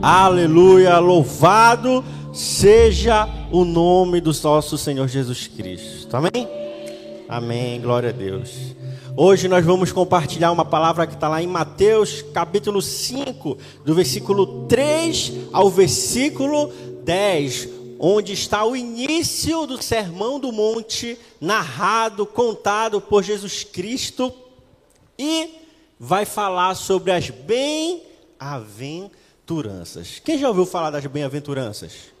Aleluia, louvado seja o nome do nosso Senhor Jesus Cristo. Amém? Amém, glória a Deus. Hoje nós vamos compartilhar uma palavra que está lá em Mateus capítulo 5, do versículo 3 ao versículo 10, onde está o início do Sermão do Monte, narrado, contado por Jesus Cristo, e vai falar sobre as bem-aventuranças. Quem já ouviu falar das bem-aventuranças?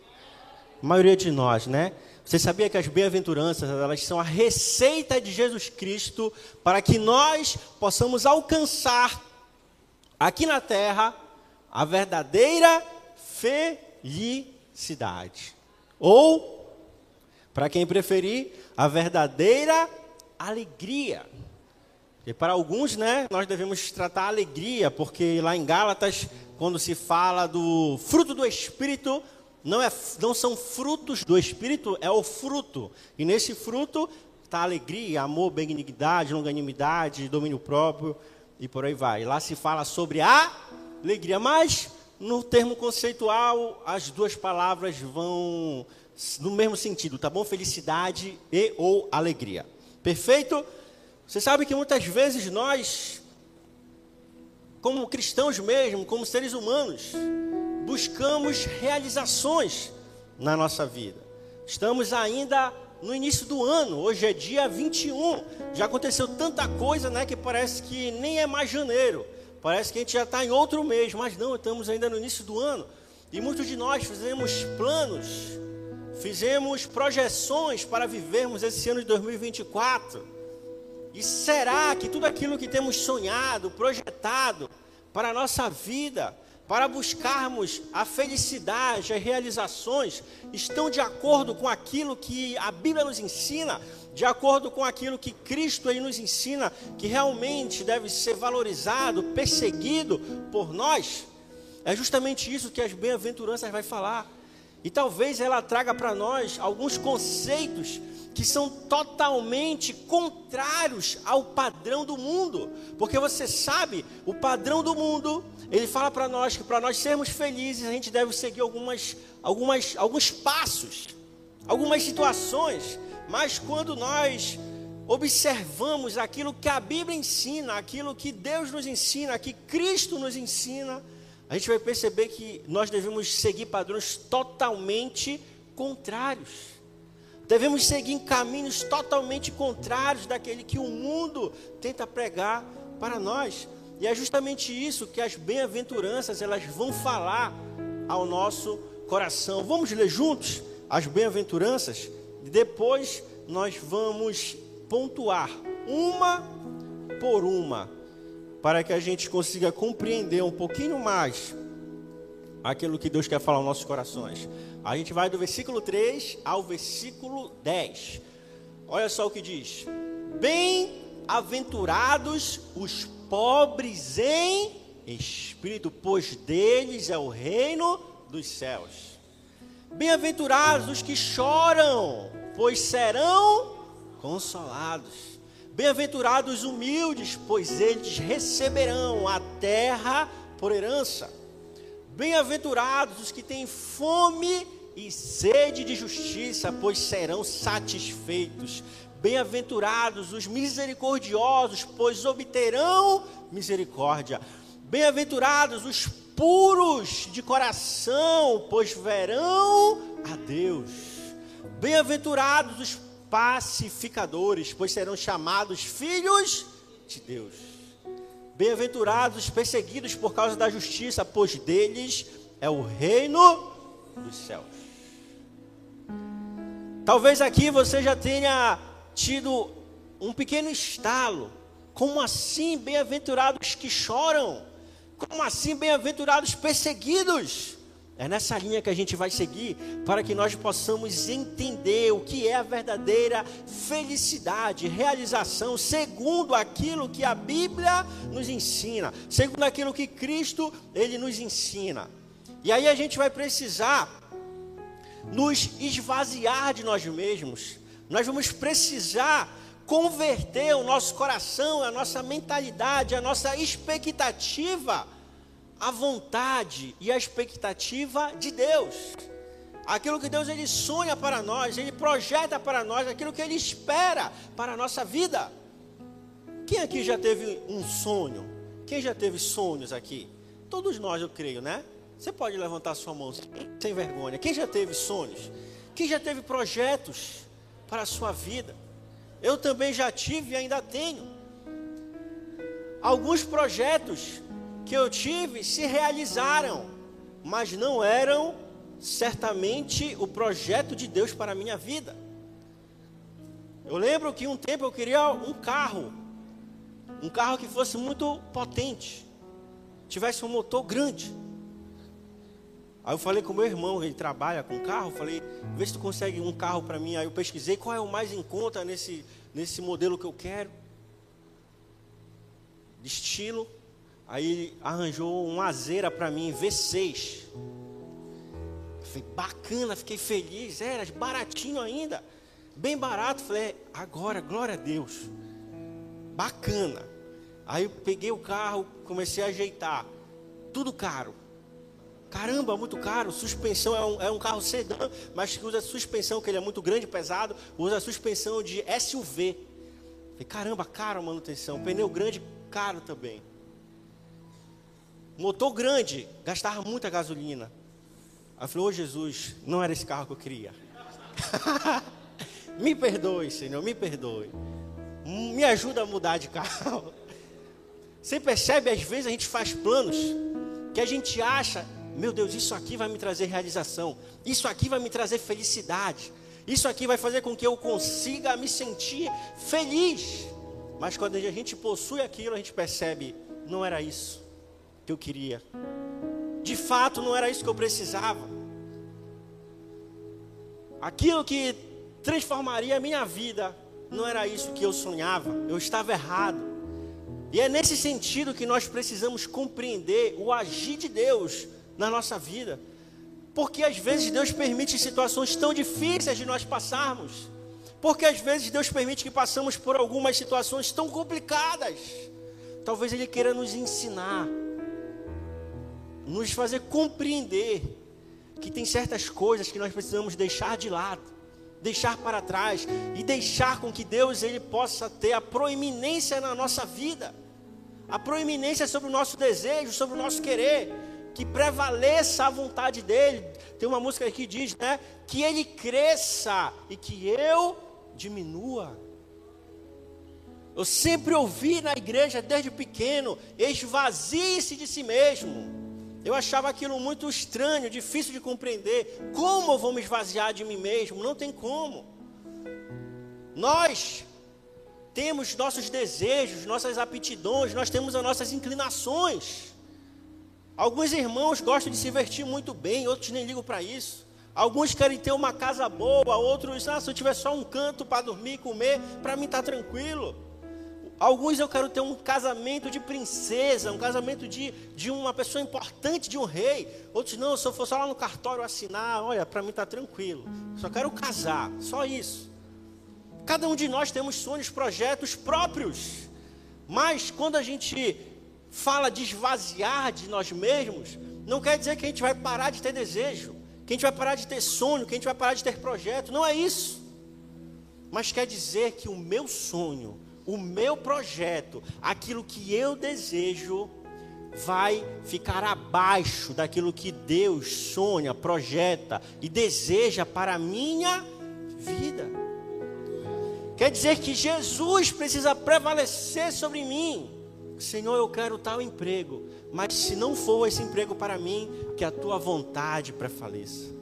A maioria de nós, né? Você sabia que as bem-aventuranças, elas são a receita de Jesus Cristo para que nós possamos alcançar aqui na terra a verdadeira felicidade. Ou, para quem preferir, a verdadeira alegria. E para alguns, né, nós devemos tratar a alegria, porque lá em Gálatas, quando se fala do fruto do Espírito, não, é, não são frutos do Espírito, é o fruto. E nesse fruto está alegria, amor, benignidade, longanimidade, domínio próprio e por aí vai. Lá se fala sobre a alegria, mas no termo conceitual, as duas palavras vão no mesmo sentido, tá bom? Felicidade e ou alegria. Perfeito? Você sabe que muitas vezes nós, como cristãos mesmo, como seres humanos, buscamos realizações na nossa vida. Estamos ainda no início do ano, hoje é dia 21. Já aconteceu tanta coisa, né, que parece que nem é mais janeiro. Parece que a gente já está em outro mês, mas não, estamos ainda no início do ano. E muitos de nós fizemos planos, fizemos projeções para vivermos esse ano de 2024. E será que tudo aquilo que temos sonhado, projetado para a nossa vida, para buscarmos a felicidade, as realizações, estão de acordo com aquilo que a Bíblia nos ensina, de acordo com aquilo que Cristo aí nos ensina, que realmente deve ser valorizado, perseguido por nós? É justamente isso que as bem-aventuranças vai falar. E talvez ela traga para nós alguns conceitos que são totalmente contrários ao padrão do mundo. Porque você sabe, o padrão do mundo, ele fala para nós que para nós sermos felizes, a gente deve seguir algumas, algumas, alguns passos, algumas situações. Mas quando nós observamos aquilo que a Bíblia ensina, aquilo que Deus nos ensina, que Cristo nos ensina, a gente vai perceber que nós devemos seguir padrões totalmente contrários. Devemos seguir em caminhos totalmente contrários daquele que o mundo tenta pregar para nós. E é justamente isso que as bem-aventuranças elas vão falar ao nosso coração. Vamos ler juntos as bem-aventuranças e depois nós vamos pontuar uma por uma para que a gente consiga compreender um pouquinho mais aquilo que Deus quer falar aos nossos corações. A gente vai do versículo 3 ao versículo 10. Olha só o que diz: Bem-aventurados os pobres em espírito, pois deles é o reino dos céus. Bem-aventurados os que choram, pois serão consolados. Bem-aventurados os humildes, pois eles receberão a terra por herança. Bem-aventurados os que têm fome e sede de justiça, pois serão satisfeitos. Bem-aventurados os misericordiosos, pois obterão misericórdia. Bem-aventurados os puros de coração, pois verão a Deus. Bem-aventurados os pacificadores, pois serão chamados filhos de Deus. Bem-aventurados os perseguidos por causa da justiça, pois deles é o reino dos céus. Talvez aqui você já tenha tido um pequeno estalo. Como assim, bem-aventurados que choram? Como assim, bem-aventurados perseguidos? É nessa linha que a gente vai seguir para que nós possamos entender o que é a verdadeira felicidade, realização, segundo aquilo que a Bíblia nos ensina, segundo aquilo que Cristo ele nos ensina. E aí a gente vai precisar nos esvaziar de nós mesmos. Nós vamos precisar converter o nosso coração, a nossa mentalidade, a nossa expectativa a vontade e a expectativa de Deus. Aquilo que Deus ele sonha para nós, ele projeta para nós, aquilo que ele espera para a nossa vida. Quem aqui já teve um sonho? Quem já teve sonhos aqui? Todos nós, eu creio, né? Você pode levantar sua mão sem vergonha. Quem já teve sonhos? Quem já teve projetos para a sua vida? Eu também já tive e ainda tenho. Alguns projetos que eu tive se realizaram, mas não eram certamente o projeto de Deus para a minha vida. Eu lembro que um tempo eu queria um carro, um carro que fosse muito potente, tivesse um motor grande. Aí eu falei com meu irmão, ele trabalha com carro, falei, vê se tu consegue um carro para mim. Aí eu pesquisei qual é o mais em conta nesse, nesse modelo que eu quero. De estilo. Aí arranjou uma azeira para mim, V6. Falei, bacana, fiquei feliz. Era baratinho ainda. Bem barato. Falei, agora, glória a Deus. Bacana. Aí eu peguei o carro, comecei a ajeitar. Tudo caro. Caramba, muito caro. Suspensão é um, é um carro sedã, mas que usa suspensão, que ele é muito grande, pesado. Usa suspensão de SUV. Falei, caramba, caro a manutenção. Pneu grande, caro também. Motor grande, gastava muita gasolina. Aí eu falei, ô Jesus, não era esse carro que eu queria. me perdoe, Senhor, me perdoe. Me ajuda a mudar de carro. Você percebe, às vezes a gente faz planos que a gente acha meu Deus, isso aqui vai me trazer realização, isso aqui vai me trazer felicidade, isso aqui vai fazer com que eu consiga me sentir feliz. Mas quando a gente possui aquilo, a gente percebe, não era isso que eu queria. De fato, não era isso que eu precisava. Aquilo que transformaria a minha vida, não era isso que eu sonhava. Eu estava errado. E é nesse sentido que nós precisamos compreender o agir de Deus na nossa vida. Porque às vezes Deus permite situações tão difíceis de nós passarmos. Porque às vezes Deus permite que passamos por algumas situações tão complicadas. Talvez Ele queira nos ensinar, nos fazer compreender que tem certas coisas que nós precisamos deixar de lado, deixar para trás e deixar com que Deus ele possa ter a proeminência na nossa vida, a proeminência sobre o nosso desejo, sobre o nosso querer que prevaleça a vontade dele. Tem uma música que diz, né? Que ele cresça e que eu diminua. Eu sempre ouvi na igreja desde pequeno, esvazie-se de si mesmo. Eu achava aquilo muito estranho, difícil de compreender. Como eu vou me esvaziar de mim mesmo? Não tem como. Nós temos nossos desejos, nossas aptidões, nós temos as nossas inclinações. Alguns irmãos gostam de se vestir muito bem, outros nem ligam para isso. Alguns querem ter uma casa boa, outros, ah, se eu tiver só um canto para dormir e comer, para mim está tranquilo. Alguns eu quero ter um casamento de princesa, um casamento de, de uma pessoa importante, de um rei. Outros não, se eu for só lá no cartório assinar, olha, para mim está tranquilo. Só quero casar, só isso. Cada um de nós temos sonhos, projetos próprios. Mas quando a gente fala de esvaziar de nós mesmos, não quer dizer que a gente vai parar de ter desejo, que a gente vai parar de ter sonho, que a gente vai parar de ter projeto. Não é isso. Mas quer dizer que o meu sonho, o meu projeto, aquilo que eu desejo, vai ficar abaixo daquilo que Deus sonha, projeta e deseja para a minha vida. Quer dizer que Jesus precisa prevalecer sobre mim. Senhor, eu quero tal emprego, mas se não for esse emprego para mim, que a tua vontade prevaleça.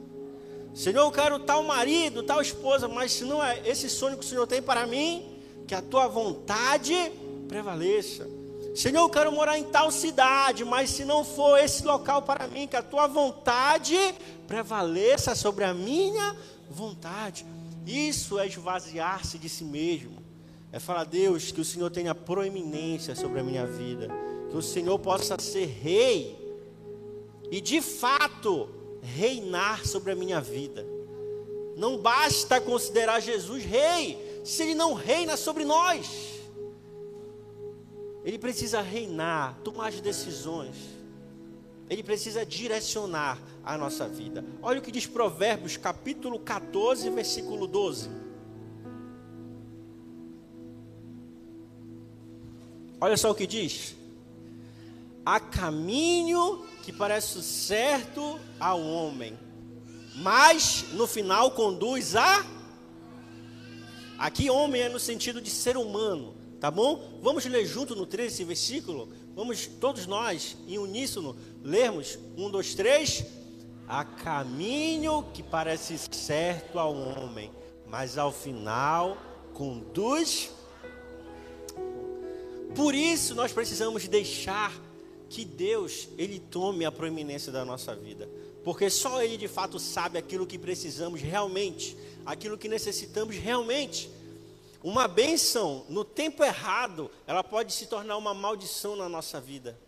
Senhor, eu quero tal marido, tal esposa, mas se não é esse sonho que o Senhor tem para mim, que a tua vontade prevaleça. Senhor, eu quero morar em tal cidade, mas se não for esse local para mim, que a tua vontade prevaleça sobre a minha vontade. Isso é esvaziar-se de si mesmo. É falar, Deus, que o Senhor tenha proeminência sobre a minha vida, que o Senhor possa ser rei e de fato reinar sobre a minha vida. Não basta considerar Jesus rei, se ele não reina sobre nós. Ele precisa reinar, tomar as decisões. ele precisa direcionar a nossa vida. Olha o que diz Provérbios, capítulo 14, versículo 12. Olha só o que diz: Há caminho que parece certo ao homem, mas no final conduz a. Aqui, homem é no sentido de ser humano, tá bom? Vamos ler junto no 13 esse versículo? Vamos todos nós, em uníssono, lermos. Um, dois, três. Há caminho que parece certo ao homem, mas ao final conduz. Por isso nós precisamos deixar que Deus ele tome a proeminência da nossa vida, porque só Ele de fato sabe aquilo que precisamos realmente, aquilo que necessitamos realmente. Uma bênção no tempo errado, ela pode se tornar uma maldição na nossa vida.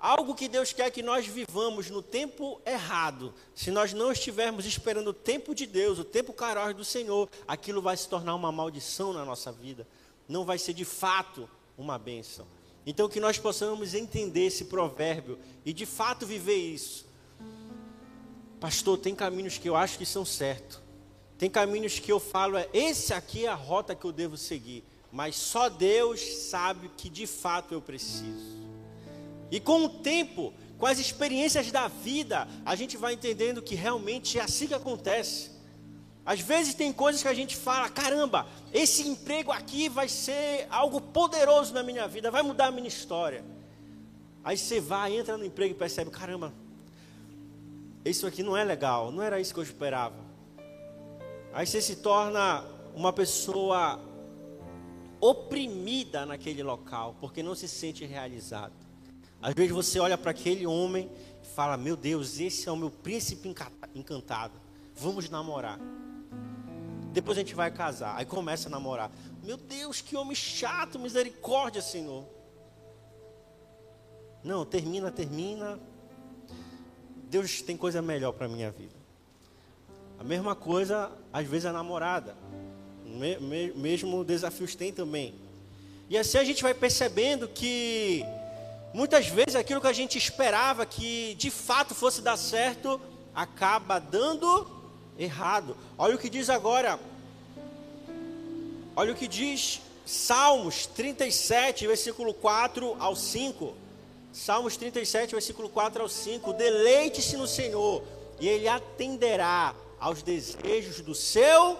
Algo que Deus quer que nós vivamos no tempo errado, se nós não estivermos esperando o tempo de Deus, o tempo caróis do Senhor, aquilo vai se tornar uma maldição na nossa vida. Não vai ser de fato uma bênção. Então que nós possamos entender esse provérbio e de fato viver isso. Pastor, tem caminhos que eu acho que são certos. Tem caminhos que eu falo, é esse aqui é a rota que eu devo seguir, mas só Deus sabe que de fato eu preciso. E com o tempo, com as experiências da vida, a gente vai entendendo que realmente é assim que acontece. Às vezes tem coisas que a gente fala, caramba, esse emprego aqui vai ser algo poderoso na minha vida, vai mudar a minha história. Aí você vai, entra no emprego e percebe, caramba, isso aqui não é legal, não era isso que eu esperava. Aí você se torna uma pessoa oprimida naquele local, porque não se sente realizado. Às vezes você olha para aquele homem e fala: Meu Deus, esse é o meu príncipe encantado. Vamos namorar. Depois a gente vai casar. Aí começa a namorar. Meu Deus, que homem chato, misericórdia, Senhor. Não, termina, termina. Deus tem coisa melhor para minha vida. A mesma coisa, às vezes, a namorada. Me, me, mesmo desafios tem também. E assim a gente vai percebendo que muitas vezes aquilo que a gente esperava que de fato fosse dar certo, acaba dando errado. Olha o que diz agora. Olha o que diz Salmos 37, versículo 4 ao 5. Salmos 37, versículo 4 ao 5. Deleite-se no Senhor, e Ele atenderá aos desejos do seu,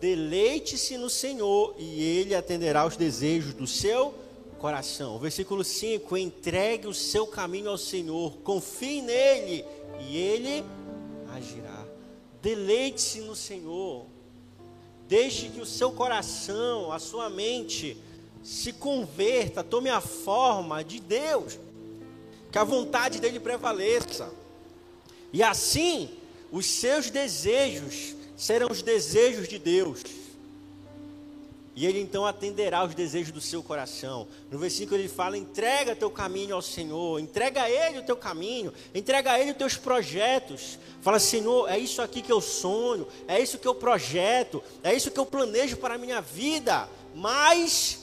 deleite-se no Senhor e ele atenderá aos desejos do seu coração. Versículo 5: entregue o seu caminho ao Senhor, confie nele e ele agirá. Deleite-se no Senhor. Deixe que o seu coração, a sua mente, se converta, tome a forma de Deus, que a vontade dele prevaleça. E assim, os seus desejos serão os desejos de Deus. E ele então atenderá aos desejos do seu coração. No versículo ele fala: entrega teu caminho ao Senhor, entrega a Ele o teu caminho, entrega a Ele os teus projetos. Fala, Senhor, é isso aqui que eu sonho, é isso que eu projeto, é isso que eu planejo para a minha vida. Mas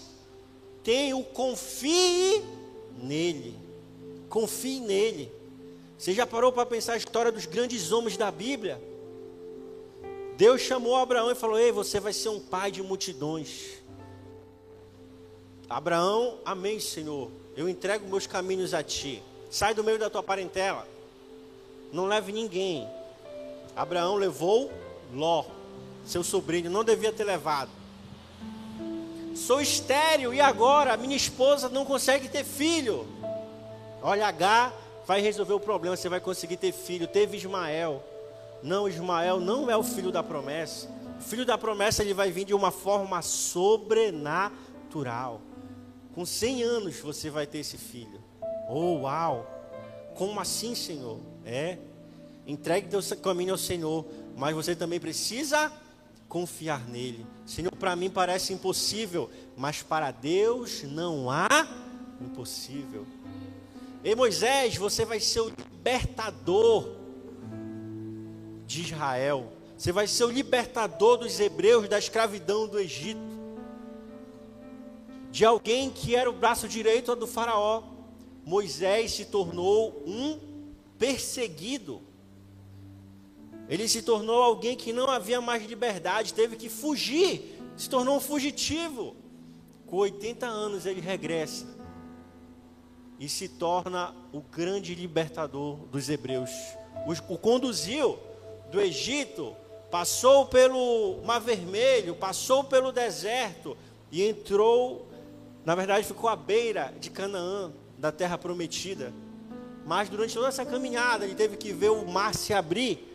tenho, confie nele, confie nele. Você já parou para pensar a história dos grandes homens da Bíblia? Deus chamou Abraão e falou: Ei, você vai ser um pai de multidões. Abraão, amém, Senhor. Eu entrego meus caminhos a ti. Sai do meio da tua parentela. Não leve ninguém. Abraão levou Ló, seu sobrinho, não devia ter levado. Sou estéril e agora minha esposa não consegue ter filho. Olha, H vai resolver o problema, você vai conseguir ter filho. Teve Ismael. Não, Ismael não é o filho da promessa. O filho da promessa ele vai vir de uma forma sobrenatural. Com 100 anos você vai ter esse filho. Oh, uau! Como assim, Senhor? É. Entregue teu caminho ao Senhor, mas você também precisa confiar nele. Senhor, para mim parece impossível, mas para Deus não há impossível. Ei Moisés, você vai ser o libertador de Israel. Você vai ser o libertador dos hebreus da escravidão do Egito. De alguém que era o braço direito do faraó. Moisés se tornou um perseguido. Ele se tornou alguém que não havia mais liberdade, teve que fugir, se tornou um fugitivo. Com 80 anos ele regressa e se torna o grande libertador dos hebreus. O, conduziu do Egito, passou pelo Mar Vermelho, passou pelo deserto e entrou, na verdade ficou à beira de Canaã, da terra prometida. Mas durante toda essa caminhada ele teve que ver o mar se abrir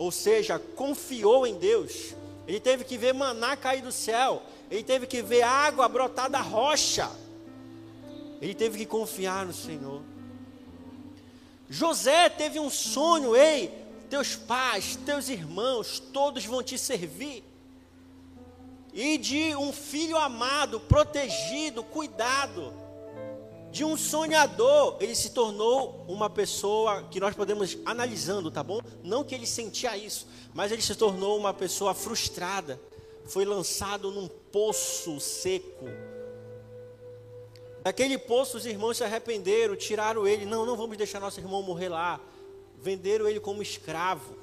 ou seja, confiou em Deus. Ele teve que ver maná cair do céu, ele teve que ver água brotar da rocha. Ele teve que confiar no Senhor. José teve um sonho, ei, teus pais, teus irmãos, todos vão te servir. E de um filho amado, protegido, cuidado de um sonhador, ele se tornou uma pessoa que nós podemos analisando, tá bom? Não que ele sentia isso, mas ele se tornou uma pessoa frustrada. Foi lançado num poço seco. Naquele poço os irmãos se arrependeram, tiraram ele. Não, não vamos deixar nosso irmão morrer lá. Venderam ele como escravo.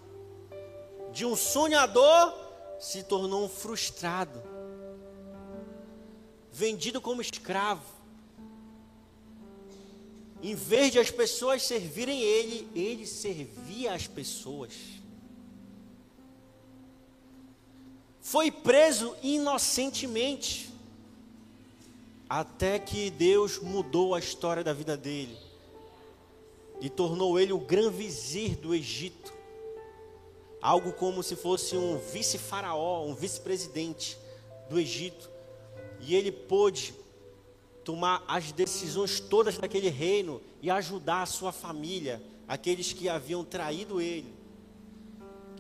De um sonhador se tornou um frustrado. Vendido como escravo em vez de as pessoas servirem ele, ele servia as pessoas. Foi preso inocentemente, até que Deus mudou a história da vida dele e tornou ele o grão vizir do Egito. Algo como se fosse um vice-faraó, um vice-presidente do Egito. E ele pôde tomar as decisões todas daquele reino e ajudar a sua família, aqueles que haviam traído ele,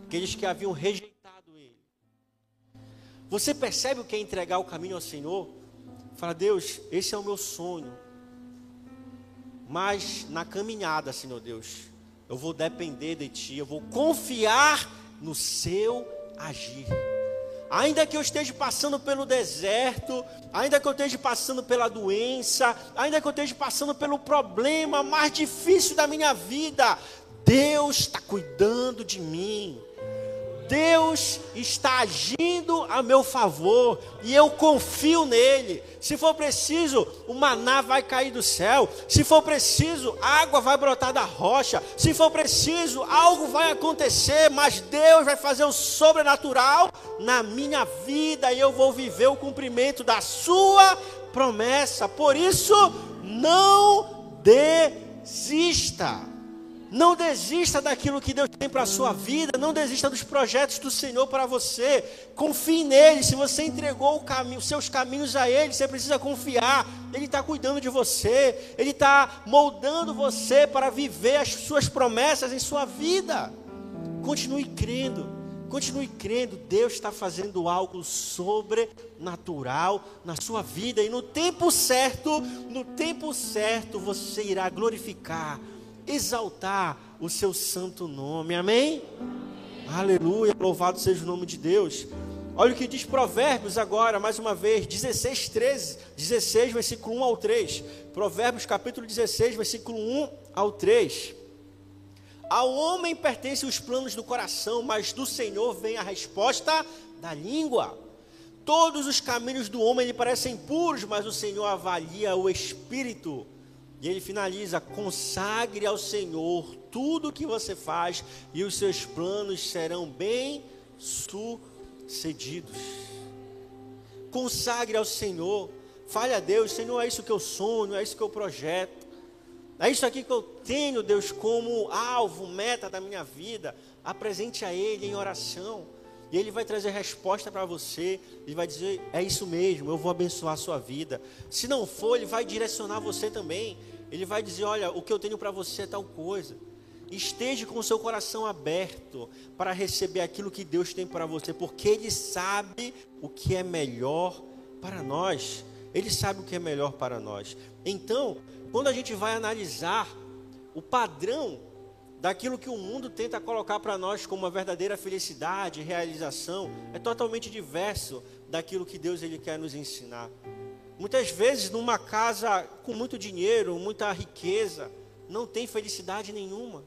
aqueles que haviam rejeitado ele. Você percebe o que é entregar o caminho ao Senhor? Fala, Deus, esse é o meu sonho. Mas na caminhada, Senhor Deus, eu vou depender de Ti, eu vou confiar no seu agir. Ainda que eu esteja passando pelo deserto, ainda que eu esteja passando pela doença, ainda que eu esteja passando pelo problema mais difícil da minha vida, Deus está cuidando de mim. Deus está agindo a meu favor e eu confio nele. Se for preciso, o maná vai cair do céu. Se for preciso, água vai brotar da rocha. Se for preciso, algo vai acontecer, mas Deus vai fazer o sobrenatural na minha vida e eu vou viver o cumprimento da sua promessa. Por isso, não desista. Não desista daquilo que Deus tem para a sua vida, não desista dos projetos do Senhor para você. Confie nele. Se você entregou caminho, os seus caminhos a Ele, você precisa confiar. Ele está cuidando de você, Ele está moldando você para viver as suas promessas em sua vida. Continue crendo, continue crendo. Deus está fazendo algo sobrenatural na sua vida, e no tempo certo, no tempo certo, você irá glorificar exaltar o seu santo nome. Amém? Aleluia, louvado seja o nome de Deus. Olha o que diz Provérbios agora, mais uma vez, 16, 13, 16, versículo 1 ao 3. Provérbios capítulo 16, versículo 1 ao 3. Ao homem pertencem os planos do coração, mas do Senhor vem a resposta da língua. Todos os caminhos do homem lhe parecem puros, mas o Senhor avalia o espírito. E ele finaliza: consagre ao Senhor tudo o que você faz, e os seus planos serão bem sucedidos. Consagre ao Senhor, fale a Deus: Senhor, é isso que eu sonho, é isso que eu projeto, é isso aqui que eu tenho, Deus, como alvo, meta da minha vida. Apresente a Ele em oração. E Ele vai trazer resposta para você. Ele vai dizer: é isso mesmo, eu vou abençoar a sua vida. Se não for, Ele vai direcionar você também. Ele vai dizer: olha, o que eu tenho para você é tal coisa. Esteja com o seu coração aberto para receber aquilo que Deus tem para você, porque Ele sabe o que é melhor para nós. Ele sabe o que é melhor para nós. Então, quando a gente vai analisar o padrão daquilo que o mundo tenta colocar para nós como uma verdadeira felicidade, realização, é totalmente diverso daquilo que Deus ele quer nos ensinar. Muitas vezes, numa casa com muito dinheiro, muita riqueza, não tem felicidade nenhuma.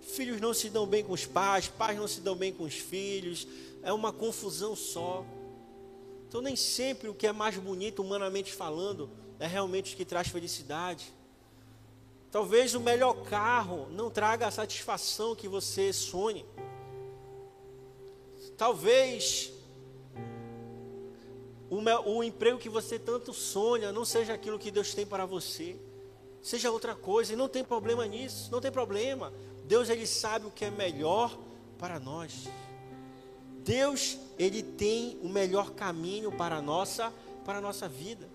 Filhos não se dão bem com os pais, pais não se dão bem com os filhos, é uma confusão só. Então, nem sempre o que é mais bonito, humanamente falando, é realmente o que traz felicidade. Talvez o melhor carro não traga a satisfação que você sonhe. Talvez o, o, emprego que você tanto sonha não seja aquilo que Deus tem para você, seja outra coisa, e não tem problema nisso, não tem problema. Deus ele sabe o que é melhor para nós. Deus ele tem o melhor caminho para a nossa para a nossa vida.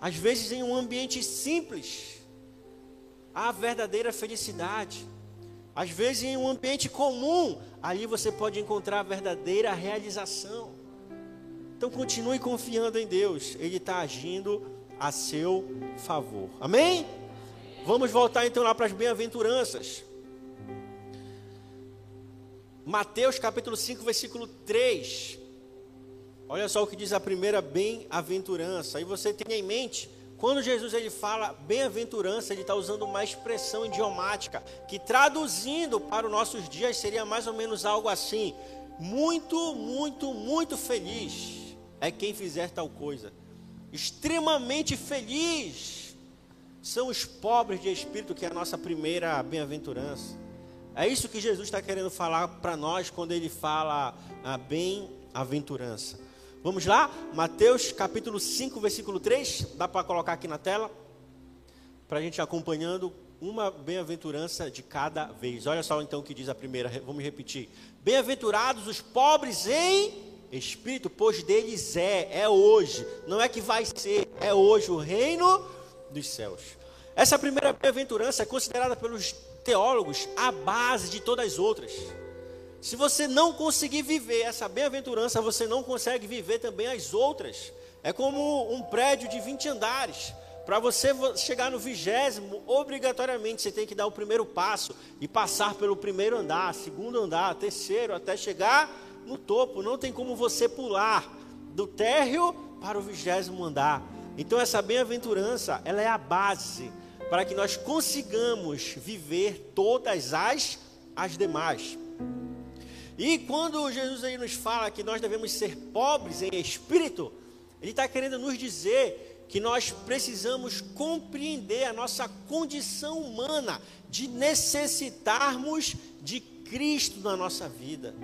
Às vezes em um ambiente simples, há verdadeira felicidade. Às vezes em um ambiente comum, ali você pode encontrar a verdadeira realização. Então continue confiando em Deus, Ele está agindo a seu favor. Amém? Vamos voltar então lá para as bem-aventuranças. Mateus capítulo 5, versículo 3. Olha só o que diz a primeira bem-aventurança. E você tenha em mente, quando Jesus ele fala bem-aventurança, ele está usando uma expressão idiomática, que traduzindo para os nossos dias seria mais ou menos algo assim: muito, muito, muito feliz é quem fizer tal coisa. Extremamente feliz são os pobres de espírito, que é a nossa primeira bem-aventurança. É isso que Jesus está querendo falar para nós quando ele fala a bem-aventurança. Vamos lá? Mateus capítulo 5, versículo 3. Dá para colocar aqui na tela? Para a gente acompanhando uma bem-aventurança de cada vez. Olha só então o que diz a primeira, vamos repetir. Bem-aventurados os pobres em Espírito, pois deles é, é hoje, não é que vai ser, é hoje o reino dos céus. Essa primeira bem-aventurança é considerada pelos teólogos a base de todas as outras. Se você não conseguir viver essa bem-aventurança, você não consegue viver também as outras. É como um prédio de 20 andares. Para você chegar no vigésimo, obrigatoriamente você tem que dar o primeiro passo e passar pelo primeiro andar, segundo andar, terceiro, até chegar no topo, não tem como você pular do térreo para o vigésimo andar. Então essa bem-aventurança, ela é a base para que nós consigamos viver todas as as demais. E quando Jesus aí nos fala que nós devemos ser pobres em espírito, ele está querendo nos dizer que nós precisamos compreender a nossa condição humana de necessitarmos de Cristo na nossa vida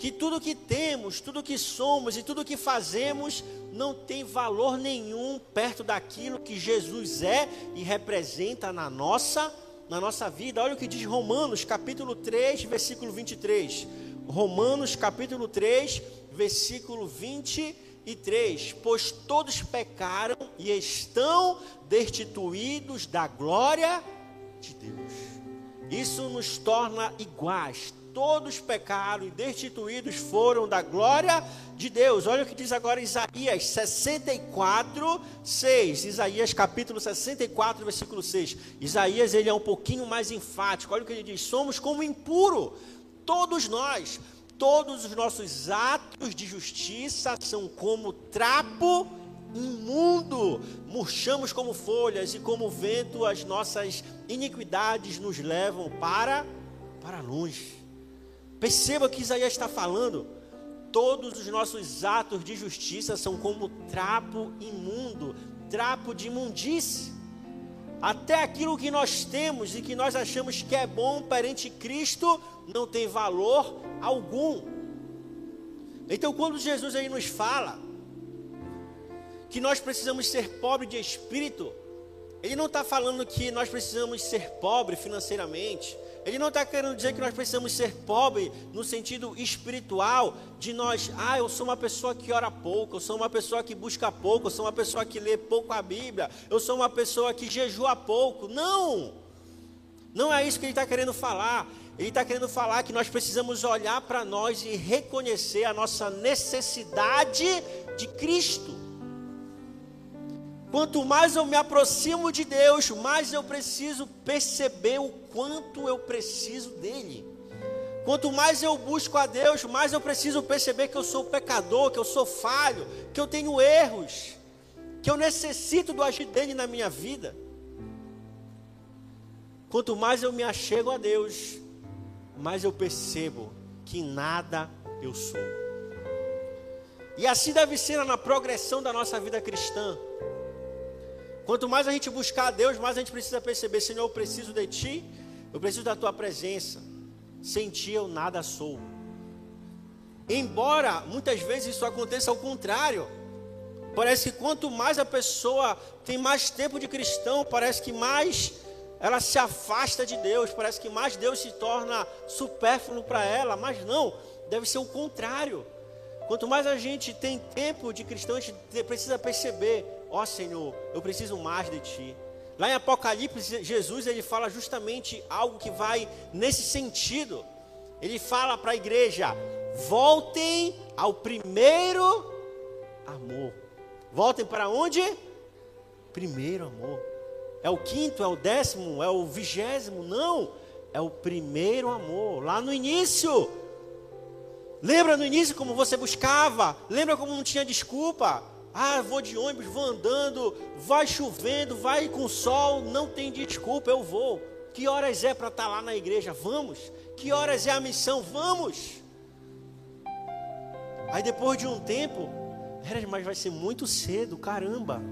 que tudo que temos, tudo que somos e tudo que fazemos não tem valor nenhum perto daquilo que Jesus é e representa na nossa na nossa vida. Olha o que diz Romanos, capítulo 3, versículo 23. Romanos, capítulo 3, versículo 23. Pois todos pecaram e estão destituídos da glória de Deus. Isso nos torna iguais, todos pecaram e destituídos foram da glória de Deus. Olha o que diz agora Isaías 64, 6. Isaías capítulo 64, versículo 6. Isaías ele é um pouquinho mais enfático. Olha o que ele diz: somos como impuro, todos nós, todos os nossos atos de justiça são como trapo imundo, murchamos como folhas e como vento as nossas iniquidades nos levam para para longe. Perceba que Isaías está falando. Todos os nossos atos de justiça são como trapo imundo, trapo de imundície. Até aquilo que nós temos e que nós achamos que é bom perante Cristo não tem valor algum. Então, quando Jesus aí nos fala que nós precisamos ser pobres de espírito, ele não está falando que nós precisamos ser pobres financeiramente. Ele não está querendo dizer que nós precisamos ser pobres no sentido espiritual, de nós, ah, eu sou uma pessoa que ora pouco, eu sou uma pessoa que busca pouco, eu sou uma pessoa que lê pouco a Bíblia, eu sou uma pessoa que jejua pouco. Não! Não é isso que ele está querendo falar. Ele está querendo falar que nós precisamos olhar para nós e reconhecer a nossa necessidade de Cristo. Quanto mais eu me aproximo de Deus, mais eu preciso perceber o quanto eu preciso dele. Quanto mais eu busco a Deus, mais eu preciso perceber que eu sou pecador, que eu sou falho, que eu tenho erros. que eu necessito do agir dele na minha vida. Quanto mais eu me achego a Deus, mais eu percebo que nada eu sou. E assim deve ser na progressão da nossa vida cristã. Quanto mais a gente buscar a Deus, mais a gente precisa perceber: Senhor, eu preciso de Ti, eu preciso da Tua presença. Sem Ti eu nada sou. Embora muitas vezes isso aconteça ao contrário. Parece que quanto mais a pessoa tem mais tempo de cristão, parece que mais ela se afasta de Deus, parece que mais Deus se torna supérfluo para ela, mas não, deve ser o contrário. Quanto mais a gente tem tempo de cristão, a gente precisa perceber, ó oh, Senhor, eu preciso mais de Ti. Lá em Apocalipse, Jesus ele fala justamente algo que vai nesse sentido. Ele fala para a igreja: voltem ao primeiro amor. Voltem para onde? Primeiro amor. É o quinto, é o décimo, é o vigésimo? Não. É o primeiro amor. Lá no início. Lembra no início como você buscava? Lembra como não tinha desculpa? Ah, vou de ônibus, vou andando, vai chovendo, vai com sol, não tem desculpa, eu vou. Que horas é para estar tá lá na igreja? Vamos. Que horas é a missão? Vamos. Aí depois de um tempo, era, mas vai ser muito cedo, caramba.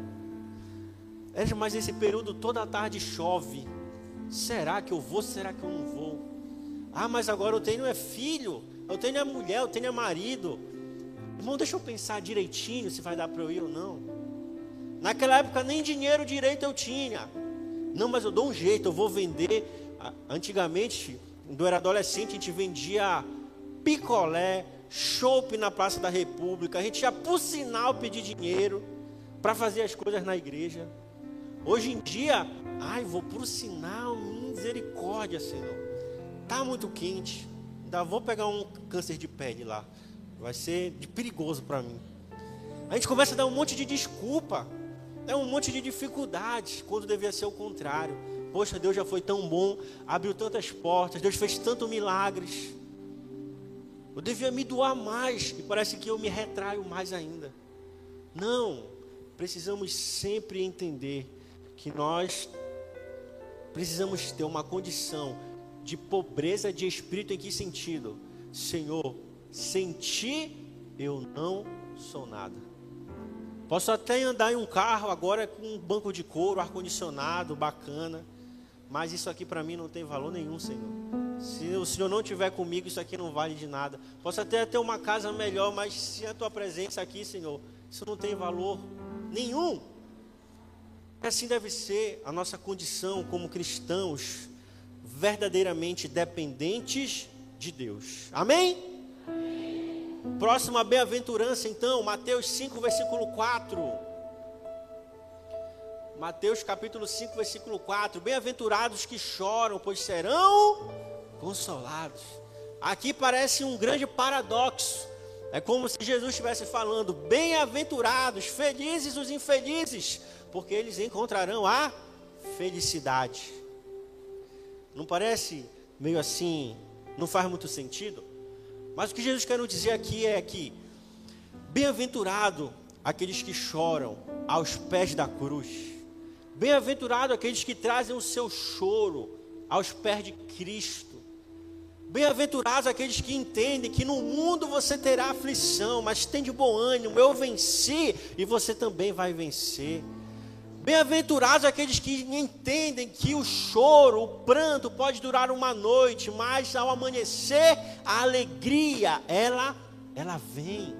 Era, mas esse período toda a tarde chove. Será que eu vou? Será que eu não vou? Ah, mas agora eu tenho é filho, eu tenho a mulher, eu tenho a marido. Irmão, deixa eu pensar direitinho se vai dar para eu ir ou não. Naquela época nem dinheiro direito eu tinha. Não, mas eu dou um jeito, eu vou vender. Antigamente, quando eu era adolescente, a gente vendia picolé, chopp na Praça da República. A gente ia por sinal pedir dinheiro para fazer as coisas na igreja. Hoje em dia, ai, vou por sinal, misericórdia, Senhor. Tá muito quente. Ainda vou pegar um câncer de pele lá. Vai ser perigoso para mim. A gente começa a dar um monte de desculpa, é um monte de dificuldades, quando devia ser o contrário. Poxa, Deus já foi tão bom, abriu tantas portas, Deus fez tantos milagres. Eu devia me doar mais e parece que eu me retraio mais ainda. Não, precisamos sempre entender que nós precisamos ter uma condição de pobreza de espírito em que sentido? Senhor, sem ti eu não sou nada. Posso até andar em um carro agora com um banco de couro, ar-condicionado, bacana, mas isso aqui para mim não tem valor nenhum, Senhor. Se o Senhor não estiver comigo, isso aqui não vale de nada. Posso até ter uma casa melhor, mas se a tua presença aqui, Senhor, isso não tem valor nenhum. Assim deve ser a nossa condição como cristãos verdadeiramente dependentes de Deus. Amém? Próxima bem-aventurança, então, Mateus 5, versículo 4. Mateus capítulo 5, versículo 4. Bem-aventurados que choram, pois serão consolados. Aqui parece um grande paradoxo. É como se Jesus estivesse falando: bem-aventurados, felizes os infelizes, porque eles encontrarão a felicidade. Não parece meio assim, não faz muito sentido? Mas o que Jesus quer nos dizer aqui é que, bem-aventurado aqueles que choram aos pés da cruz, bem-aventurado aqueles que trazem o seu choro aos pés de Cristo, bem-aventurados aqueles que entendem que no mundo você terá aflição, mas tem de bom ânimo, eu venci e você também vai vencer. Bem-aventurados aqueles que entendem que o choro, o pranto pode durar uma noite, mas ao amanhecer a alegria, ela ela vem.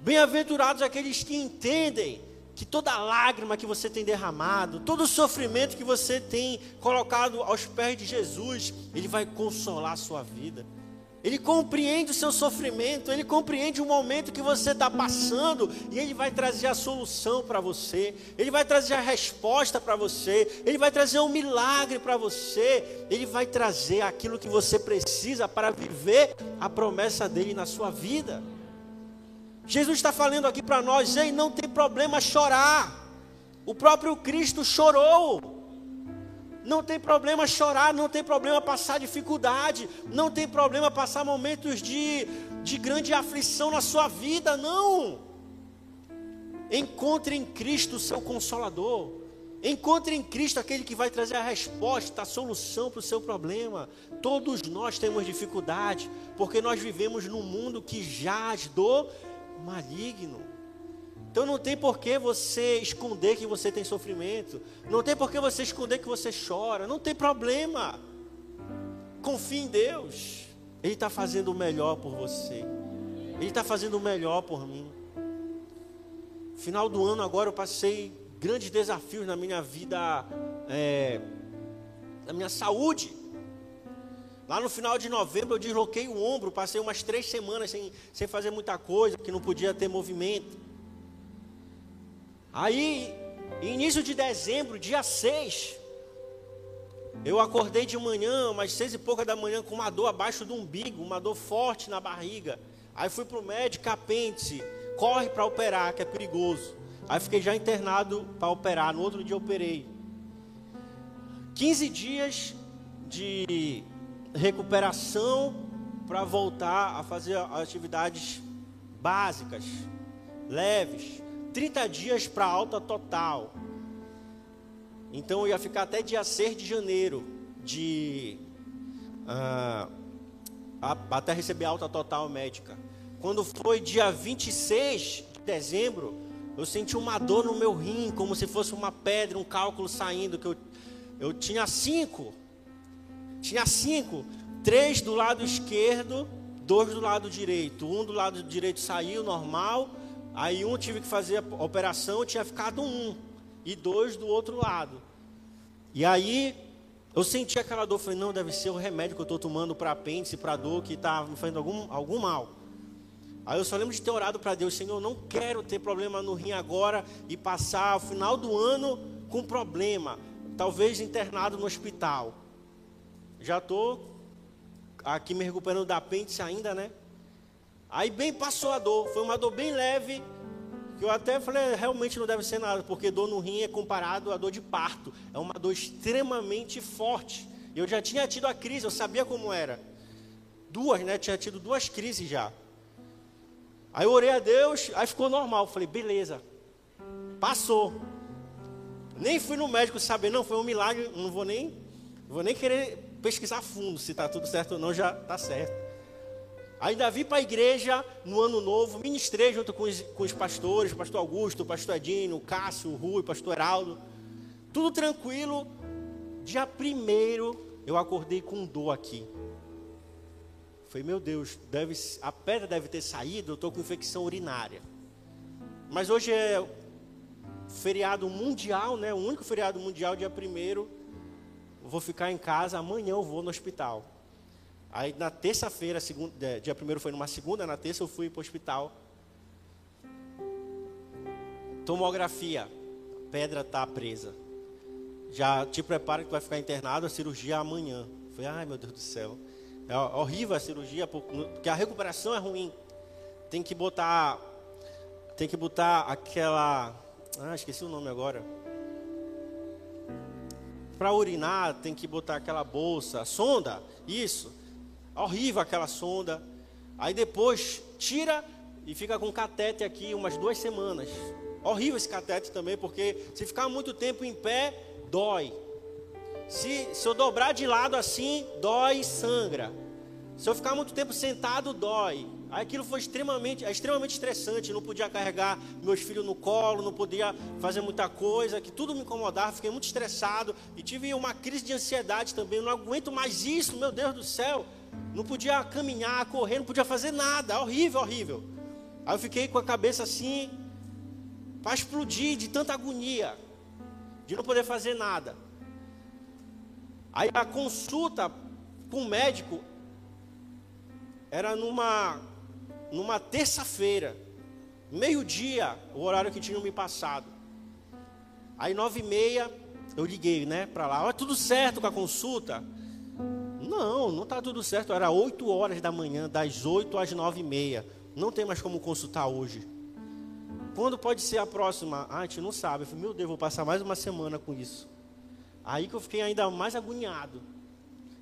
Bem-aventurados aqueles que entendem que toda lágrima que você tem derramado, todo sofrimento que você tem colocado aos pés de Jesus, ele vai consolar a sua vida. Ele compreende o seu sofrimento, ele compreende o momento que você está passando e ele vai trazer a solução para você, ele vai trazer a resposta para você, ele vai trazer um milagre para você, ele vai trazer aquilo que você precisa para viver a promessa dele na sua vida. Jesus está falando aqui para nós, ei, não tem problema chorar. O próprio Cristo chorou. Não tem problema chorar, não tem problema passar dificuldade, não tem problema passar momentos de, de grande aflição na sua vida, não. Encontre em Cristo o seu consolador. Encontre em Cristo aquele que vai trazer a resposta, a solução para o seu problema. Todos nós temos dificuldade, porque nós vivemos num mundo que jaz do maligno. Então não tem por que você esconder que você tem sofrimento. Não tem por que você esconder que você chora. Não tem problema. Confie em Deus. Ele está fazendo o melhor por você. Ele está fazendo o melhor por mim. Final do ano agora eu passei grandes desafios na minha vida, é, na minha saúde. Lá no final de novembro eu desloquei o ombro, passei umas três semanas sem, sem fazer muita coisa, porque não podia ter movimento. Aí, início de dezembro, dia 6, eu acordei de manhã, umas seis e pouca da manhã, com uma dor abaixo do umbigo, uma dor forte na barriga. Aí fui para o médico, apêndice, corre para operar, que é perigoso. Aí fiquei já internado para operar, no outro dia operei. 15 dias de recuperação para voltar a fazer atividades básicas, leves. 30 dias para alta total. Então eu ia ficar até dia 6 de janeiro de uh, até receber alta total médica. Quando foi dia 26 de dezembro, eu senti uma dor no meu rim, como se fosse uma pedra, um cálculo saindo, que eu, eu tinha cinco. Tinha cinco. Três do lado esquerdo, dois do lado direito. Um do lado direito saiu normal, Aí um tive que fazer a operação, tinha ficado um. E dois do outro lado. E aí eu senti aquela dor, falei, não, deve ser o remédio que eu estou tomando para apêndice, para dor, que está me fazendo algum, algum mal. Aí eu só lembro de ter orado para Deus, Senhor, eu não quero ter problema no rim agora e passar o final do ano com problema, talvez internado no hospital. Já estou aqui me recuperando da apêndice ainda, né? Aí bem passou a dor, foi uma dor bem leve, que eu até falei, realmente não deve ser nada, porque dor no rim é comparado à dor de parto, é uma dor extremamente forte. Eu já tinha tido a crise, eu sabia como era. Duas, né? Tinha tido duas crises já. Aí eu orei a Deus, aí ficou normal. Falei, beleza. Passou. Nem fui no médico saber, não, foi um milagre, não vou nem, vou nem querer pesquisar fundo se está tudo certo ou não, já está certo. Ainda vim para a igreja no ano novo, ministrei junto com os, com os pastores, pastor Augusto, pastor Edino, Cássio, Rui, pastor Heraldo. Tudo tranquilo. Dia primeiro eu acordei com dor aqui. Falei, meu Deus, deve, a pedra deve ter saído, eu estou com infecção urinária. Mas hoje é feriado mundial, né? O único feriado mundial, dia primeiro. Vou ficar em casa, amanhã eu vou no hospital. Aí na terça-feira, é, dia primeiro foi numa segunda, na terça eu fui para o hospital. Tomografia, pedra está presa. Já te prepara que vai ficar internado, a cirurgia é amanhã. Falei, ai meu Deus do céu. É horrível a cirurgia, porque a recuperação é ruim. Tem que botar, tem que botar aquela, ah, esqueci o nome agora. Para urinar tem que botar aquela bolsa, sonda, isso horrível aquela sonda. Aí depois tira e fica com catete aqui umas duas semanas. Horrível esse catete também, porque se ficar muito tempo em pé, dói. Se, se eu dobrar de lado assim, dói e sangra. Se eu ficar muito tempo sentado, dói. Aí aquilo foi extremamente, é extremamente estressante. Não podia carregar meus filhos no colo, não podia fazer muita coisa, que tudo me incomodava. Fiquei muito estressado e tive uma crise de ansiedade também. Não aguento mais isso, meu Deus do céu. Não podia caminhar, correr, não podia fazer nada. Horrível, horrível. Aí eu fiquei com a cabeça assim, para explodir de tanta agonia, de não poder fazer nada. Aí a consulta com o médico era numa, numa terça-feira, meio-dia, o horário que tinham me passado. Aí nove e meia, eu liguei, né, para lá. Olha, tudo certo com a consulta? Não, não está tudo certo. Era 8 horas da manhã, das 8 às 9 e meia. Não tem mais como consultar hoje. Quando pode ser a próxima? Ah, a gente não sabe. Eu falei, meu Deus, vou passar mais uma semana com isso. Aí que eu fiquei ainda mais agoniado.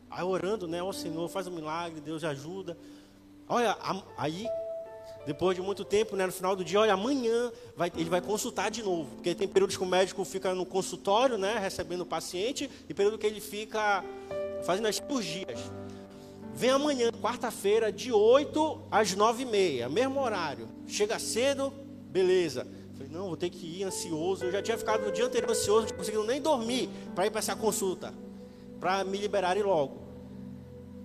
Aí orando, né? Ó Senhor, faz um milagre, Deus ajuda. Olha, aí Depois de muito tempo, né, no final do dia, olha, amanhã vai, ele vai consultar de novo. Porque tem períodos que o médico fica no consultório, né, recebendo o paciente, e período que ele fica fazendo as cirurgias. Vem amanhã, quarta-feira, de 8 às 9 e meia, mesmo horário. Chega cedo, beleza. Falei, não, vou ter que ir ansioso. Eu já tinha ficado no dia anterior ansioso, não conseguindo nem dormir para ir para essa consulta, para me liberarem logo.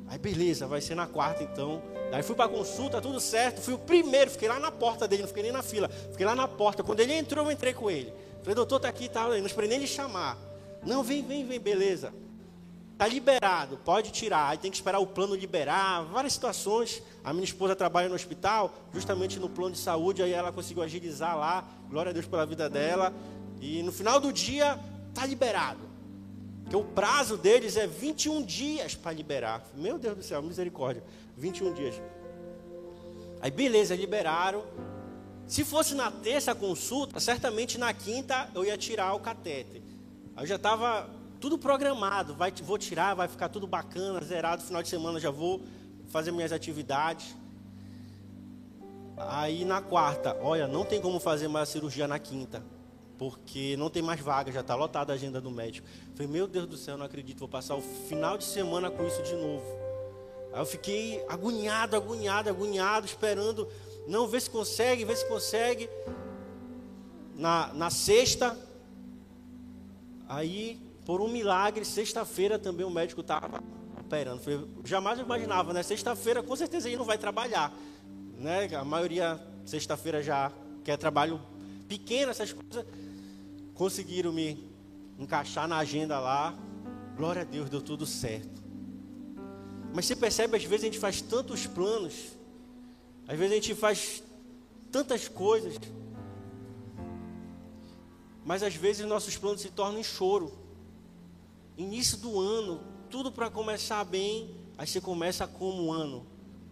Aí beleza, vai ser na quarta então. Aí fui para a consulta, tudo certo. Fui o primeiro, fiquei lá na porta dele, não fiquei nem na fila. Fiquei lá na porta. Quando ele entrou, eu entrei com ele. Falei, doutor, tá aqui, tá. Não esperei nem ele chamar. Não, vem, vem, vem, beleza. Tá liberado, pode tirar. Aí tem que esperar o plano liberar, várias situações. A minha esposa trabalha no hospital, justamente no plano de saúde, aí ela conseguiu agilizar lá. Glória a Deus pela vida dela. E no final do dia, tá liberado. Porque o prazo deles é 21 dias para liberar. Meu Deus do céu, misericórdia. 21 dias. Aí beleza, liberaram. Se fosse na terça a consulta, certamente na quinta eu ia tirar o catéter. Aí eu já estava tudo programado. Vai, vou tirar, vai ficar tudo bacana, zerado. Final de semana já vou fazer minhas atividades. Aí na quarta, olha, não tem como fazer mais a cirurgia na quinta porque não tem mais vaga, já está lotada a agenda do médico. falei, meu Deus do céu, não acredito, vou passar o final de semana com isso de novo. Aí eu fiquei agoniado, agoniado, agoniado, esperando, não, ver se consegue, ver se consegue. Na, na sexta, aí, por um milagre, sexta-feira também o médico estava operando. Falei, jamais eu imaginava, né? Sexta-feira com certeza ele não vai trabalhar. Né? A maioria, sexta-feira já quer trabalho pequeno, essas coisas conseguiram me encaixar na agenda lá. Glória a Deus, deu tudo certo. Mas você percebe, às vezes a gente faz tantos planos, às vezes a gente faz tantas coisas, mas às vezes nossos planos se tornam em choro. Início do ano, tudo para começar bem, aí você começa como um ano,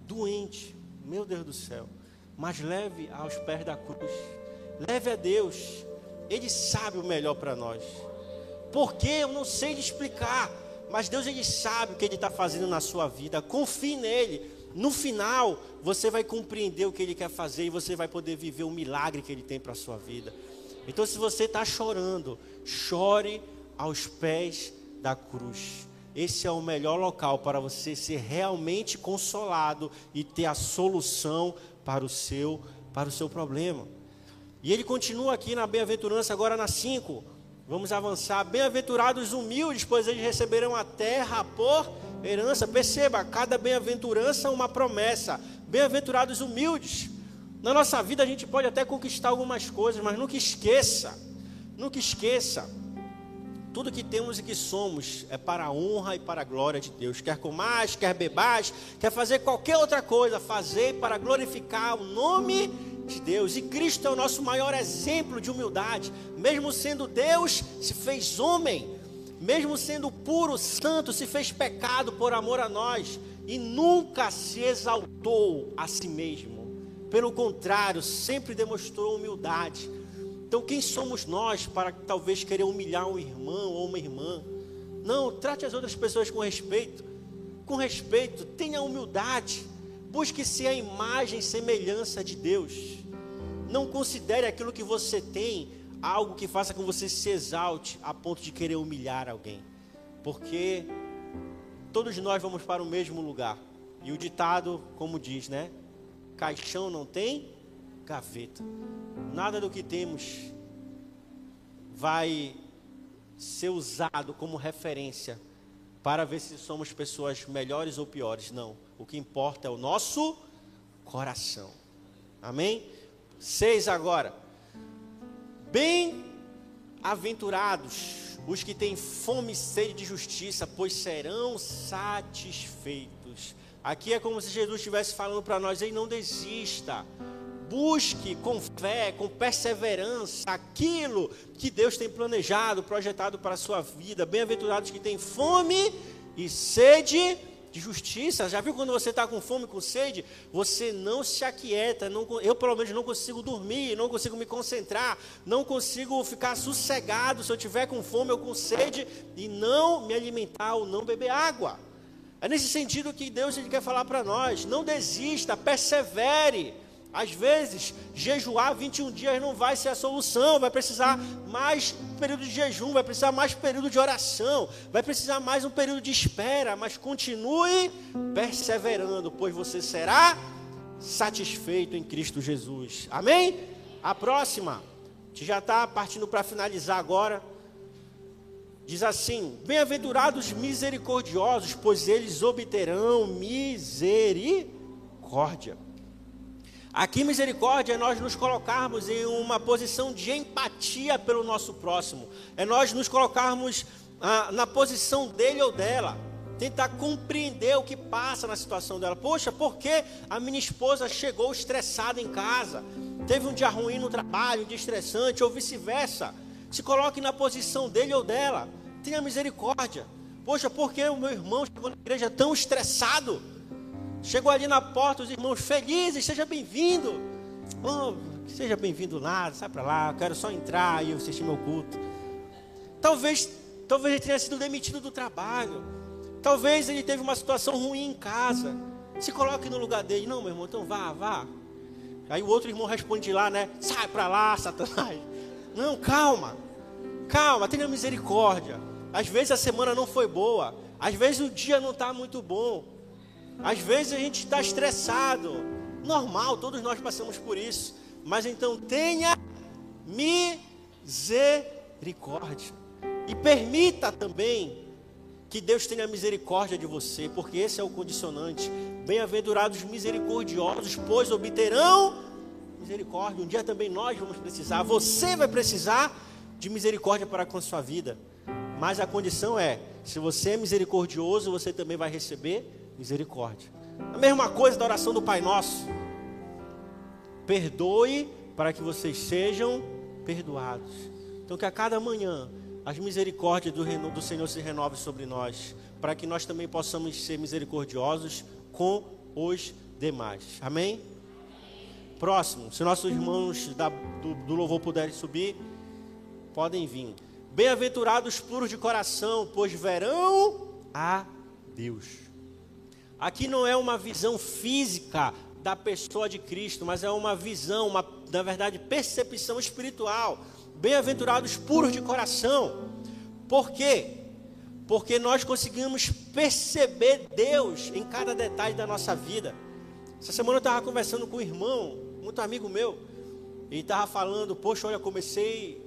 doente, meu Deus do céu, mas leve aos pés da cruz, leve a Deus, ele sabe o melhor para nós. Porque eu não sei lhe explicar, mas Deus ele sabe o que ele está fazendo na sua vida. Confie nele. No final, você vai compreender o que ele quer fazer e você vai poder viver o milagre que ele tem para a sua vida. Então, se você está chorando, chore aos pés da cruz. Esse é o melhor local para você ser realmente consolado e ter a solução para o seu, para o seu problema. E ele continua aqui na bem-aventurança, agora na 5. Vamos avançar. Bem-aventurados humildes, pois eles receberão a terra por herança. Perceba, cada bem-aventurança é uma promessa. Bem-aventurados humildes. Na nossa vida a gente pode até conquistar algumas coisas, mas nunca esqueça, nunca esqueça. Tudo que temos e que somos é para a honra e para a glória de Deus. Quer comais, quer bebais, quer fazer qualquer outra coisa, fazer para glorificar o nome de de Deus. E Cristo é o nosso maior exemplo de humildade. Mesmo sendo Deus, se fez homem. Mesmo sendo puro, santo, se fez pecado por amor a nós. E nunca se exaltou a si mesmo. Pelo contrário, sempre demonstrou humildade. Então, quem somos nós para talvez querer humilhar um irmão ou uma irmã? Não, trate as outras pessoas com respeito. Com respeito, tenha humildade. Busque ser a imagem e semelhança de Deus. Não considere aquilo que você tem algo que faça com você se exalte a ponto de querer humilhar alguém. Porque todos nós vamos para o mesmo lugar. E o ditado, como diz, né? Caixão não tem gaveta. Nada do que temos vai ser usado como referência para ver se somos pessoas melhores ou piores. Não. O que importa é o nosso coração. Amém? Seis agora. Bem-aventurados os que têm fome e sede de justiça, pois serão satisfeitos. Aqui é como se Jesus estivesse falando para nós: ei, não desista. Busque com fé, com perseverança, aquilo que Deus tem planejado, projetado para a sua vida. Bem-aventurados que têm fome e sede de justiça. Já viu quando você está com fome, com sede? Você não se aquieta. Não, eu, pelo menos, não consigo dormir, não consigo me concentrar, não consigo ficar sossegado se eu tiver com fome ou com sede e não me alimentar ou não beber água. É nesse sentido que Deus ele quer falar para nós: não desista, persevere. Às vezes, jejuar 21 dias não vai ser a solução, vai precisar mais período de jejum, vai precisar mais período de oração, vai precisar mais um período de espera, mas continue perseverando, pois você será satisfeito em Cristo Jesus. Amém? A próxima, gente já está partindo para finalizar agora. Diz assim: Bem-aventurados misericordiosos, pois eles obterão misericórdia. Aqui, misericórdia é nós nos colocarmos em uma posição de empatia pelo nosso próximo, é nós nos colocarmos ah, na posição dele ou dela, tentar compreender o que passa na situação dela. Poxa, por que a minha esposa chegou estressada em casa? Teve um dia ruim no trabalho, um dia estressante, ou vice-versa. Se coloque na posição dele ou dela, tenha misericórdia. Poxa, por que o meu irmão chegou na igreja tão estressado? Chegou ali na porta, os irmãos felizes, seja bem-vindo. Oh, seja bem-vindo nada, sai para lá, eu quero só entrar e assistir meu culto. Talvez, talvez ele tenha sido demitido do trabalho. Talvez ele teve uma situação ruim em casa. Se coloque no lugar dele. Não, meu irmão, então vá, vá. Aí o outro irmão responde lá, né? Sai para lá, Satanás. Não, calma. Calma, tenha misericórdia. Às vezes a semana não foi boa. Às vezes o dia não está muito bom. Às vezes a gente está estressado. Normal, todos nós passamos por isso. Mas então tenha misericórdia. E permita também que Deus tenha misericórdia de você, porque esse é o condicionante. Bem-aventurados misericordiosos, pois obterão misericórdia. Um dia também nós vamos precisar, você vai precisar de misericórdia para com a sua vida. Mas a condição é: se você é misericordioso, você também vai receber misericórdia. A mesma coisa da oração do Pai Nosso. Perdoe para que vocês sejam perdoados. Então que a cada manhã as misericórdias do, do Senhor se renovem sobre nós, para que nós também possamos ser misericordiosos com os demais. Amém? Próximo, se nossos irmãos da, do, do louvor puderem subir, podem vir. Bem-aventurados puros de coração, pois verão a Deus. Aqui não é uma visão física da pessoa de Cristo, mas é uma visão, uma, na verdade, percepção espiritual. Bem-aventurados puros de coração. Por quê? Porque nós conseguimos perceber Deus em cada detalhe da nossa vida. Essa semana eu estava conversando com um irmão, muito amigo meu, e estava falando, poxa, olha, comecei,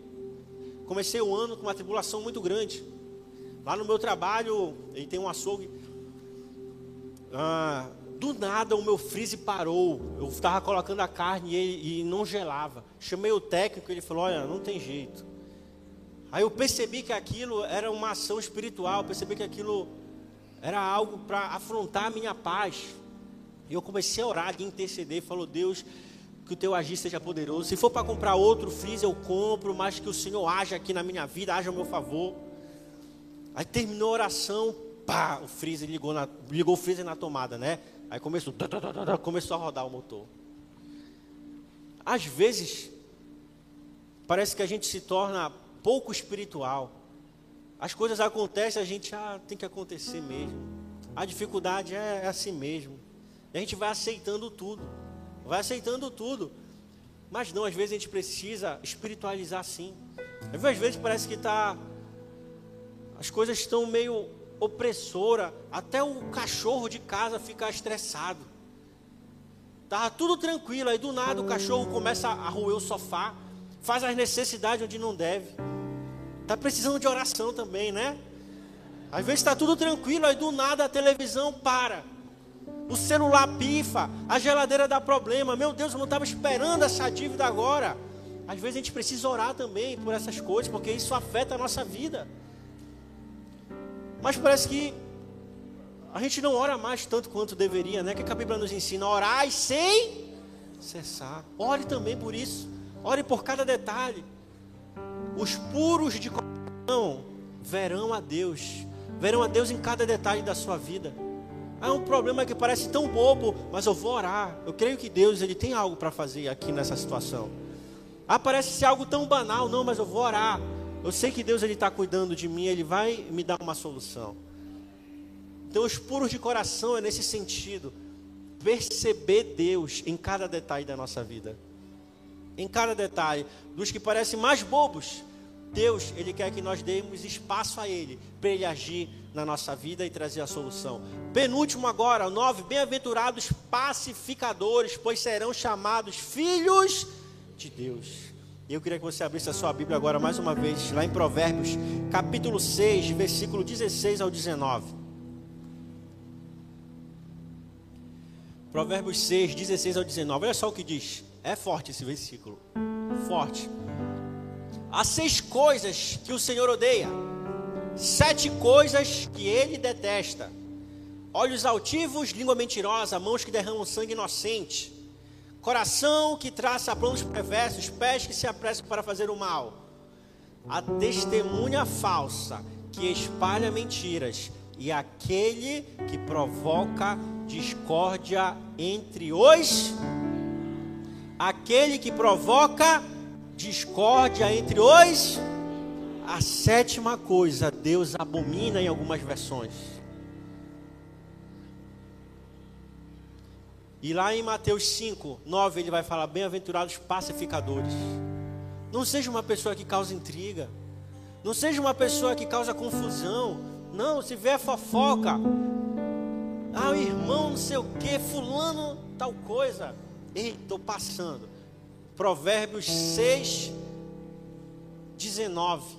comecei o ano com uma tribulação muito grande. Lá no meu trabalho, ele tem um açougue, ah, do nada o meu freezer parou. Eu estava colocando a carne e, e não gelava. Chamei o técnico e ele falou: Olha, não tem jeito. Aí eu percebi que aquilo era uma ação espiritual, percebi que aquilo era algo para afrontar a minha paz. E eu comecei a orar, a interceder, falou: Deus, que o teu agir seja poderoso. Se for para comprar outro freezer, eu compro, mas que o Senhor haja aqui na minha vida, haja ao meu favor. Aí terminou a oração, pá, o freezer ligou, na, ligou o freezer na tomada, né? Aí começou, começou a rodar o motor. Às vezes, parece que a gente se torna pouco espiritual. As coisas acontecem, a gente, ah, tem que acontecer mesmo. A dificuldade é, é assim mesmo. E a gente vai aceitando tudo. Vai aceitando tudo. Mas não, às vezes a gente precisa espiritualizar sim. Às vezes parece que está. As coisas estão meio opressora, até o cachorro de casa fica estressado. Tava tudo tranquilo, aí do nada o cachorro começa a roer o sofá, faz as necessidades onde não deve. Tá precisando de oração também, né? Às vezes está tudo tranquilo, aí do nada a televisão para. O celular pifa, a geladeira dá problema. Meu Deus, eu não estava esperando essa dívida agora. Às vezes a gente precisa orar também por essas coisas, porque isso afeta a nossa vida. Mas parece que a gente não ora mais tanto quanto deveria, né? Que a Bíblia nos ensina, orar sem cessar. Ore também por isso. Ore por cada detalhe. Os puros de coração verão a Deus. Verão a Deus em cada detalhe da sua vida. Há um problema que parece tão bobo, mas eu vou orar. Eu creio que Deus ele tem algo para fazer aqui nessa situação. Ah, parece ser algo tão banal, não, mas eu vou orar. Eu sei que Deus está cuidando de mim, Ele vai me dar uma solução. Então, os puros de coração é nesse sentido. perceber Deus em cada detalhe da nossa vida. Em cada detalhe, dos que parecem mais bobos, Deus, Ele quer que nós demos espaço a Ele, para Ele agir na nossa vida e trazer a solução. Penúltimo agora, nove, bem-aventurados pacificadores, pois serão chamados filhos de Deus. Eu queria que você abrisse a sua Bíblia agora mais uma vez, lá em Provérbios, capítulo 6, versículo 16 ao 19. Provérbios 6, 16 ao 19. Olha só o que diz. É forte esse versículo. Forte. Há seis coisas que o Senhor odeia, sete coisas que ele detesta: olhos altivos, língua mentirosa, mãos que derramam sangue inocente, coração que traça planos perversos, pés que se apressam para fazer o mal, a testemunha falsa que espalha mentiras e aquele que provoca discórdia entre os aquele que provoca discórdia entre os. A sétima coisa, Deus abomina em algumas versões. E lá em Mateus 5, 9, ele vai falar: Bem-aventurados pacificadores. Não seja uma pessoa que causa intriga. Não seja uma pessoa que causa confusão. Não, se vier fofoca. Ah, o irmão não sei o que, fulano tal coisa. Ei, estou passando. Provérbios 6, 19.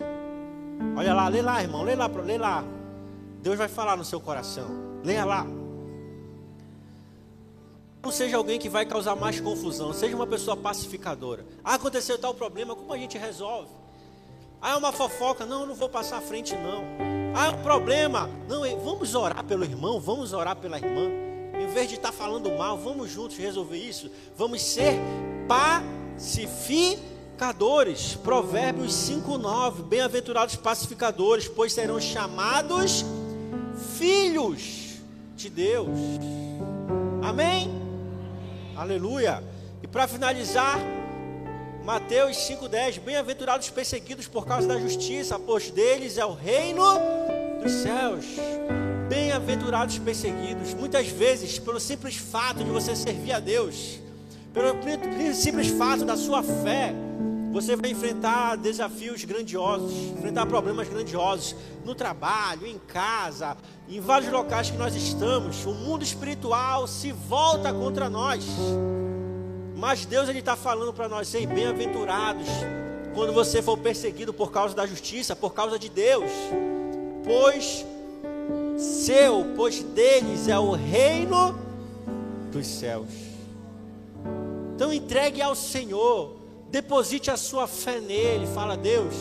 Olha lá, lê lá, irmão, lê lá, lê lá. Deus vai falar no seu coração. Leia lá. Não seja alguém que vai causar mais confusão, seja uma pessoa pacificadora. Ah, aconteceu tal problema, como a gente resolve? Ah, é uma fofoca, não, eu não vou passar à frente, não. Ah, é um problema, não, vamos orar pelo irmão, vamos orar pela irmã. Em vez de estar falando mal, vamos juntos resolver isso. Vamos ser pacificadores pacificadores. Provérbios 5:9. Bem-aventurados pacificadores, pois serão chamados filhos de Deus. Amém? Aleluia. E para finalizar, Mateus 5:10. Bem-aventurados perseguidos por causa da justiça, pois deles é o reino dos céus. Bem-aventurados perseguidos, muitas vezes pelo simples fato de você servir a Deus pelo simples fato da sua fé, você vai enfrentar desafios grandiosos, enfrentar problemas grandiosos no trabalho, em casa, em vários locais que nós estamos. O mundo espiritual se volta contra nós. Mas Deus ele está falando para nós, ser bem-aventurados quando você for perseguido por causa da justiça, por causa de Deus, pois seu, pois deles é o reino dos céus. Então entregue ao Senhor, deposite a sua fé nele, fala: Deus,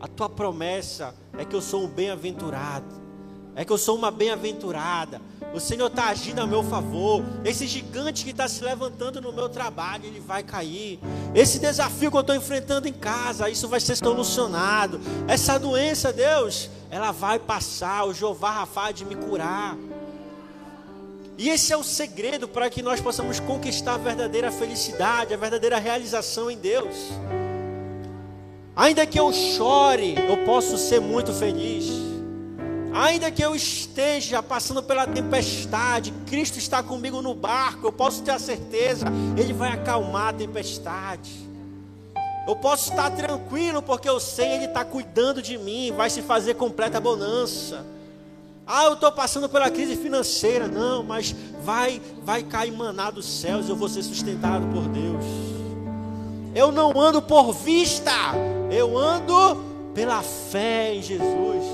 a tua promessa é que eu sou um bem-aventurado, é que eu sou uma bem-aventurada. O Senhor está agindo a meu favor. Esse gigante que está se levantando no meu trabalho, ele vai cair. Esse desafio que eu estou enfrentando em casa, isso vai ser solucionado. Essa doença, Deus, ela vai passar. O Jeová Rafa de me curar. E esse é o segredo para que nós possamos conquistar a verdadeira felicidade, a verdadeira realização em Deus. Ainda que eu chore, eu posso ser muito feliz. Ainda que eu esteja passando pela tempestade, Cristo está comigo no barco, eu posso ter a certeza, Ele vai acalmar a tempestade. Eu posso estar tranquilo, porque eu sei Ele está cuidando de mim, vai se fazer completa bonança. Ah, eu estou passando pela crise financeira. Não, mas vai, vai cair maná dos céus. Eu vou ser sustentado por Deus. Eu não ando por vista, eu ando pela fé em Jesus.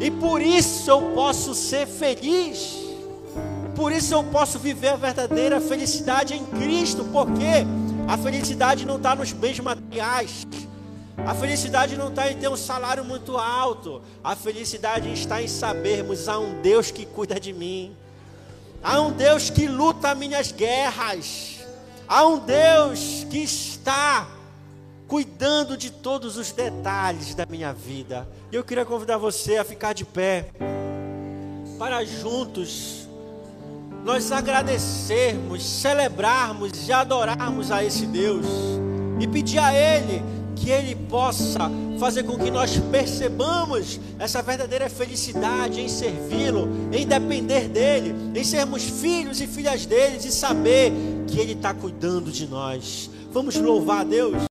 E por isso eu posso ser feliz. Por isso eu posso viver a verdadeira felicidade em Cristo, porque a felicidade não está nos bens materiais. A felicidade não está em ter um salário muito alto. A felicidade está em sabermos há um Deus que cuida de mim. Há um Deus que luta minhas guerras. Há um Deus que está cuidando de todos os detalhes da minha vida. E eu queria convidar você a ficar de pé para juntos nós agradecermos, celebrarmos e adorarmos a esse Deus e pedir a Ele que Ele possa fazer com que nós percebamos essa verdadeira felicidade em servi-lo, em depender dEle, em sermos filhos e filhas dele e saber que Ele está cuidando de nós. Vamos louvar a Deus.